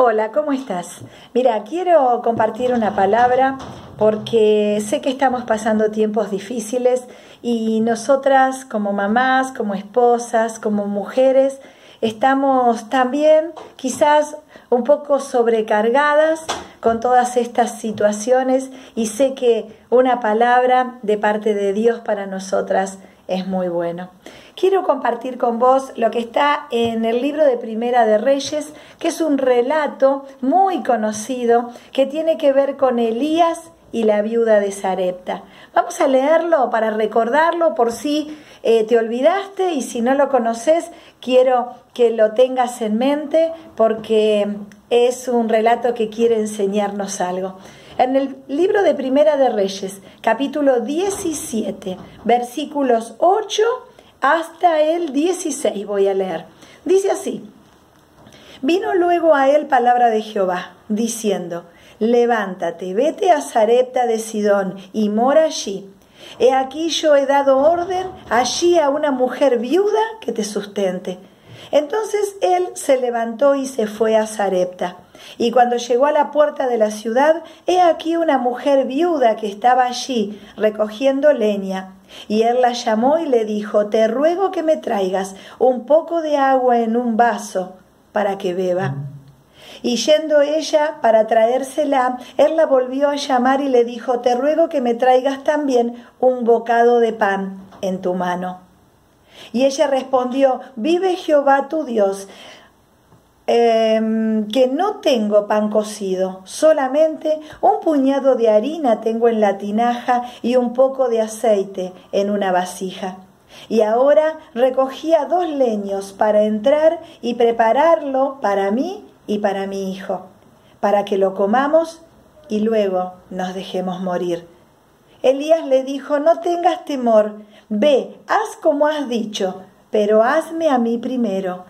Hola, ¿cómo estás? Mira, quiero compartir una palabra porque sé que estamos pasando tiempos difíciles y nosotras como mamás, como esposas, como mujeres, estamos también quizás un poco sobrecargadas con todas estas situaciones y sé que una palabra de parte de Dios para nosotras es muy bueno. Quiero compartir con vos lo que está en el libro de Primera de Reyes, que es un relato muy conocido que tiene que ver con Elías y la viuda de Sarepta. Vamos a leerlo para recordarlo por si eh, te olvidaste y si no lo conoces, quiero que lo tengas en mente porque es un relato que quiere enseñarnos algo. En el libro de Primera de Reyes, capítulo 17, versículos 8 hasta el 16 voy a leer. Dice así, vino luego a él palabra de Jehová, diciendo, levántate, vete a Zarepta de Sidón y mora allí. He aquí yo he dado orden allí a una mujer viuda que te sustente. Entonces él se levantó y se fue a Zarepta. Y cuando llegó a la puerta de la ciudad, he aquí una mujer viuda que estaba allí recogiendo leña. Y él la llamó y le dijo, Te ruego que me traigas un poco de agua en un vaso para que beba. Y yendo ella para traérsela, él la volvió a llamar y le dijo, Te ruego que me traigas también un bocado de pan en tu mano. Y ella respondió, Vive Jehová tu Dios, Em, que no tengo pan cocido, solamente un puñado de harina tengo en la tinaja y un poco de aceite en una vasija. Y ahora recogía dos leños para entrar y prepararlo para mí y para mi hijo, para que lo comamos y luego nos dejemos morir. Elías le dijo, no tengas temor, ve, haz como has dicho, pero hazme a mí primero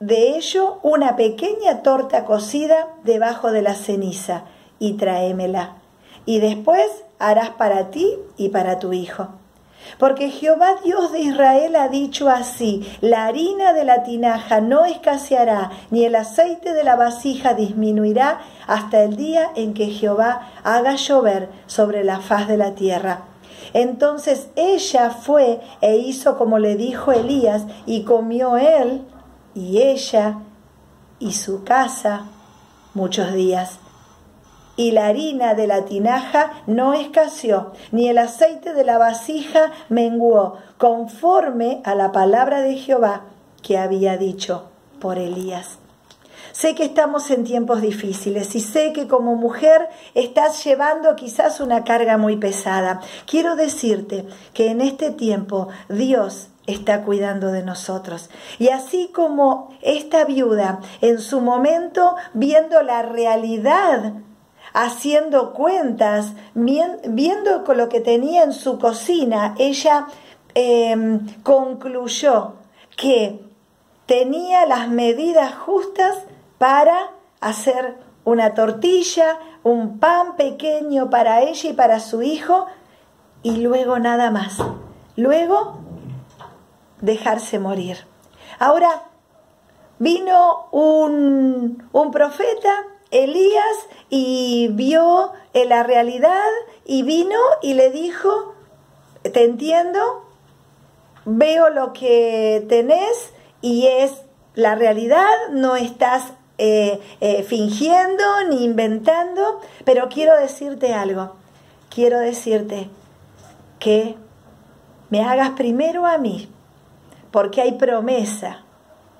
de ello una pequeña torta cocida debajo de la ceniza y tráemela. Y después harás para ti y para tu hijo. Porque Jehová Dios de Israel ha dicho así, la harina de la tinaja no escaseará, ni el aceite de la vasija disminuirá hasta el día en que Jehová haga llover sobre la faz de la tierra. Entonces ella fue e hizo como le dijo Elías, y comió él y ella y su casa muchos días. Y la harina de la tinaja no escaseó, ni el aceite de la vasija menguó, conforme a la palabra de Jehová que había dicho por Elías. Sé que estamos en tiempos difíciles y sé que como mujer estás llevando quizás una carga muy pesada. Quiero decirte que en este tiempo Dios está cuidando de nosotros. Y así como esta viuda en su momento, viendo la realidad, haciendo cuentas, viendo con lo que tenía en su cocina, ella em, concluyó que tenía las medidas justas para hacer una tortilla, un pan pequeño para ella y para su hijo, y luego nada más. Luego dejarse morir. Ahora, vino un, un profeta, Elías, y vio en la realidad y vino y le dijo, te entiendo, veo lo que tenés y es la realidad, no estás eh, eh, fingiendo ni inventando, pero quiero decirte algo, quiero decirte que me hagas primero a mí porque hay promesa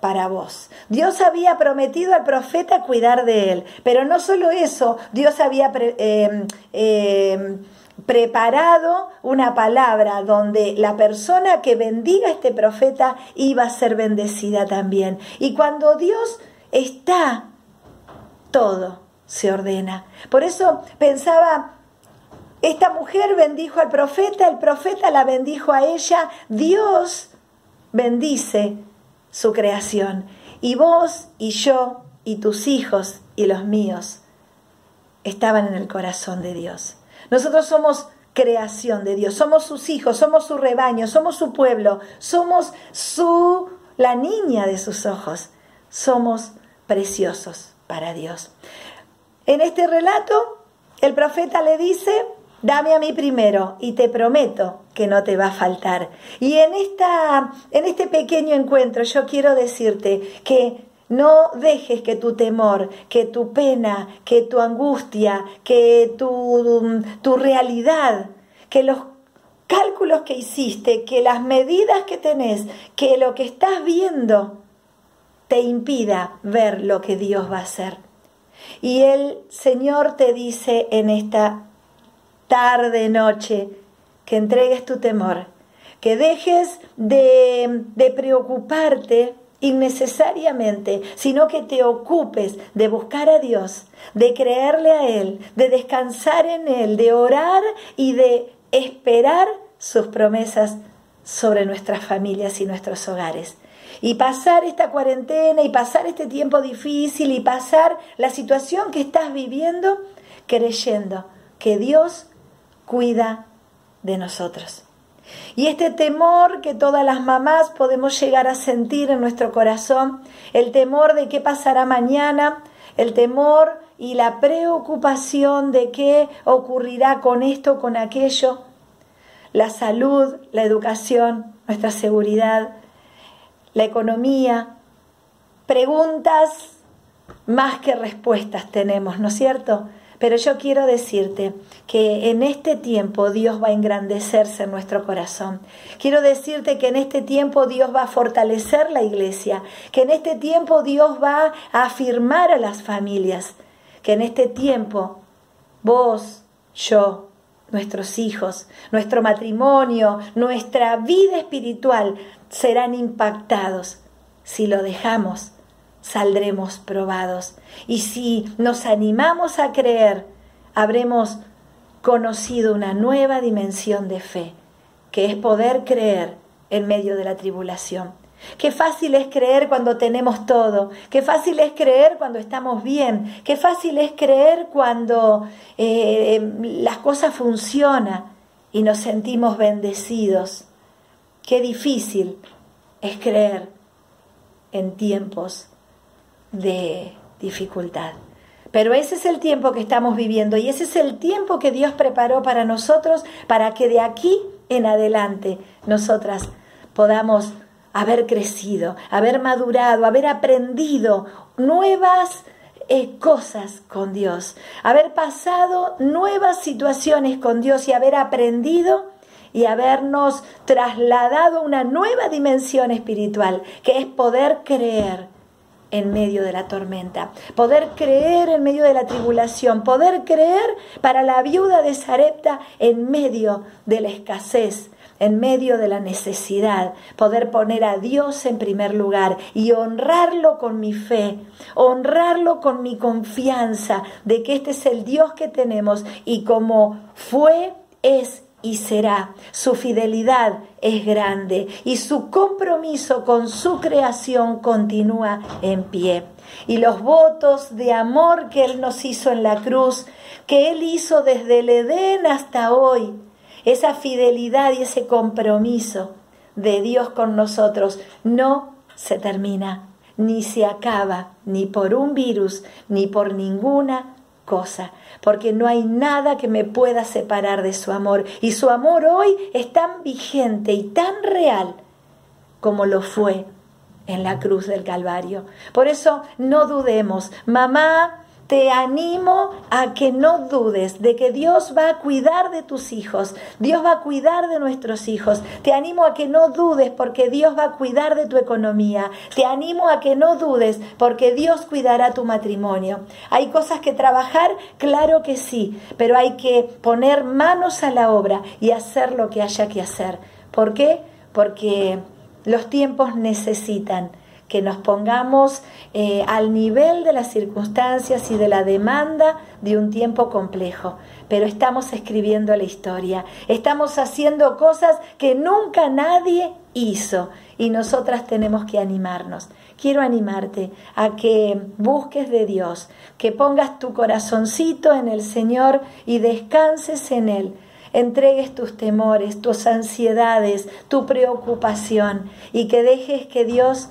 para vos. Dios había prometido al profeta cuidar de él, pero no solo eso, Dios había em, em, preparado una palabra donde la persona que bendiga a este profeta iba a ser bendecida también. Y cuando Dios está, todo se ordena. Por eso pensaba, esta mujer bendijo al profeta, el profeta la bendijo a ella, Dios bendice su creación. Y vos y yo y tus hijos y los míos estaban en el corazón de Dios. Nosotros somos creación de Dios, somos sus hijos, somos su rebaño, somos su pueblo, somos su la niña de sus ojos, somos preciosos para Dios. En este relato, el profeta le dice, dame a mí primero y te prometo que no te va a faltar. Y en, esta, en este pequeño encuentro yo quiero decirte que no dejes que tu temor, que tu pena, que tu angustia, que tu, tu realidad, que los cálculos que hiciste, que las medidas que tenés, que lo que estás viendo te impida ver lo que Dios va a hacer. Y el Señor te dice en esta tarde, noche, que entregues tu temor, que dejes de, de preocuparte innecesariamente, sino que te ocupes de buscar a Dios, de creerle a Él, de descansar en Él, de orar y de esperar sus promesas sobre nuestras familias y nuestros hogares. Y pasar esta cuarentena y pasar este tiempo difícil y pasar la situación que estás viviendo creyendo que Dios cuida de nosotros. Y este temor que todas las mamás podemos llegar a sentir en nuestro corazón, el temor de qué pasará mañana, el temor y la preocupación de qué ocurrirá con esto, con aquello, la salud, la educación, nuestra seguridad, la economía, preguntas más que respuestas tenemos, ¿no es cierto? Pero yo quiero decirte que en este tiempo Dios va a engrandecerse en nuestro corazón. Quiero decirte que en este tiempo Dios va a fortalecer la iglesia, que en este tiempo Dios va a afirmar a las familias, que en este tiempo vos, yo, nuestros hijos, nuestro matrimonio, nuestra vida espiritual serán impactados si lo dejamos saldremos probados. Y si nos animamos a creer, habremos conocido una nueva dimensión de fe, que es poder creer en medio de la tribulación. Qué fácil es creer cuando tenemos todo, qué fácil es creer cuando estamos bien, qué fácil es creer cuando eh, las cosas funcionan y nos sentimos bendecidos. Qué difícil es creer en tiempos de dificultad. Pero ese es el tiempo que estamos viviendo y ese es el tiempo que Dios preparó para nosotros para que de aquí en adelante nosotras podamos haber crecido, haber madurado, haber aprendido nuevas eh, cosas con Dios, haber pasado nuevas situaciones con Dios y haber aprendido y habernos trasladado a una nueva dimensión espiritual, que es poder creer en medio de la tormenta, poder creer en medio de la tribulación, poder creer para la viuda de Sarepta en medio de la escasez, en medio de la necesidad, poder poner a Dios en primer lugar y honrarlo con mi fe, honrarlo con mi confianza de que este es el Dios que tenemos y como fue, es y será. Su fidelidad es grande y su compromiso con su creación continúa en pie. Y los votos de amor que Él nos hizo en la cruz, que Él hizo desde el Edén hasta hoy, esa fidelidad y ese compromiso de Dios con nosotros no se termina, ni se acaba, ni por un virus, ni por ninguna cosa, porque no hay nada que me pueda separar de su amor. Y su amor hoy es tan vigente y tan real como lo fue en la cruz del Calvario. Por eso no dudemos, mamá, te animo a que no dudes de que Dios va a cuidar de tus hijos, Dios va a cuidar de nuestros hijos. Te animo a que no dudes porque Dios va a cuidar de tu economía. Te animo a que no dudes porque Dios cuidará tu matrimonio. ¿Hay cosas que trabajar? Claro que sí, pero hay que poner manos a la obra y hacer lo que haya que hacer. ¿Por qué? Porque los tiempos necesitan que nos pongamos eh, al nivel de las circunstancias y de la demanda de un tiempo complejo. Pero estamos escribiendo la historia, estamos haciendo cosas que nunca nadie hizo y nosotras tenemos que animarnos. Quiero animarte a que busques de Dios, que pongas tu corazoncito en el Señor y descanses en Él entregues tus temores, tus ansiedades, tu preocupación y que dejes que Dios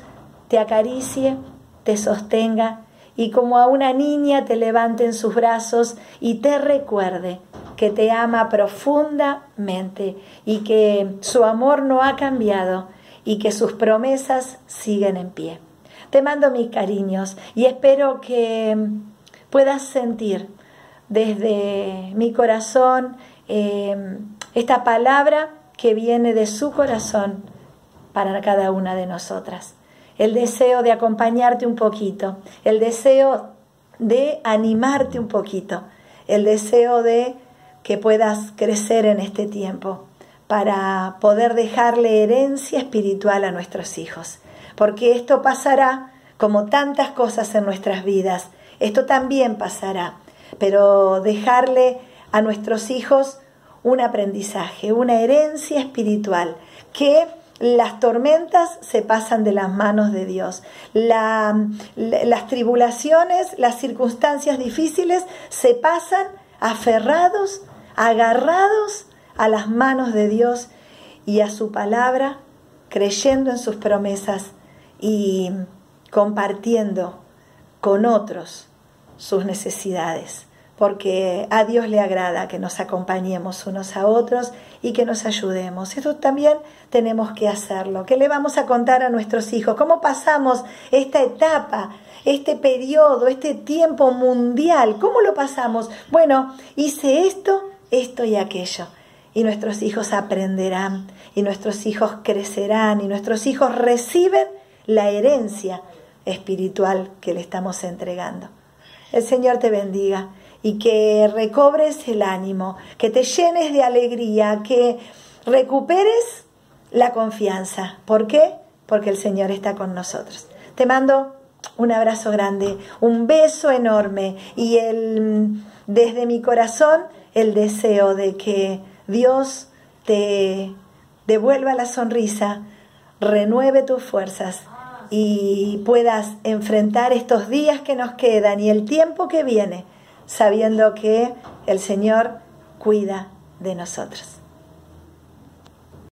te acaricie, te sostenga y como a una niña te levante en sus brazos y te recuerde que te ama profundamente y que su amor no ha cambiado y que sus promesas siguen en pie. Te mando mis cariños y espero que puedas sentir desde mi corazón eh, esta palabra que viene de su corazón para cada una de nosotras. El deseo de acompañarte un poquito, el deseo de animarte un poquito, el deseo de que puedas crecer en este tiempo para poder dejarle herencia espiritual a nuestros hijos. Porque esto pasará como tantas cosas en nuestras vidas. Esto también pasará. Pero dejarle a nuestros hijos un aprendizaje, una herencia espiritual, que las tormentas se pasan de las manos de Dios. las tribulaciones, las circunstancias difíciles se pasan aferrados, agarrados a las manos de Dios y a su palabra, creyendo en sus promesas y compartiendo con otros sus necesidades porque a Dios le agrada que nos acompañemos unos a otros y que nos ayudemos. Eso también tenemos que hacerlo. ¿Qué le vamos a contar a nuestros hijos? ¿Cómo pasamos esta etapa, este periodo, este tiempo mundial? ¿Cómo lo pasamos? Bueno, hice esto, esto y aquello. Y nuestros hijos aprenderán, y nuestros hijos crecerán, y nuestros hijos reciben la herencia espiritual que le estamos entregando. El Señor te bendiga y que recobres el ánimo, que te llenes de alegría, que recuperes la confianza. ¿Por qué? Porque el Señor está con nosotros. Te mando un abrazo grande, un beso enorme y el, desde mi corazón el deseo de que Dios te devuelva la sonrisa, renueve tus fuerzas y puedas enfrentar estos días que nos quedan y el tiempo que viene sabiendo que el Señor cuida de nosotros.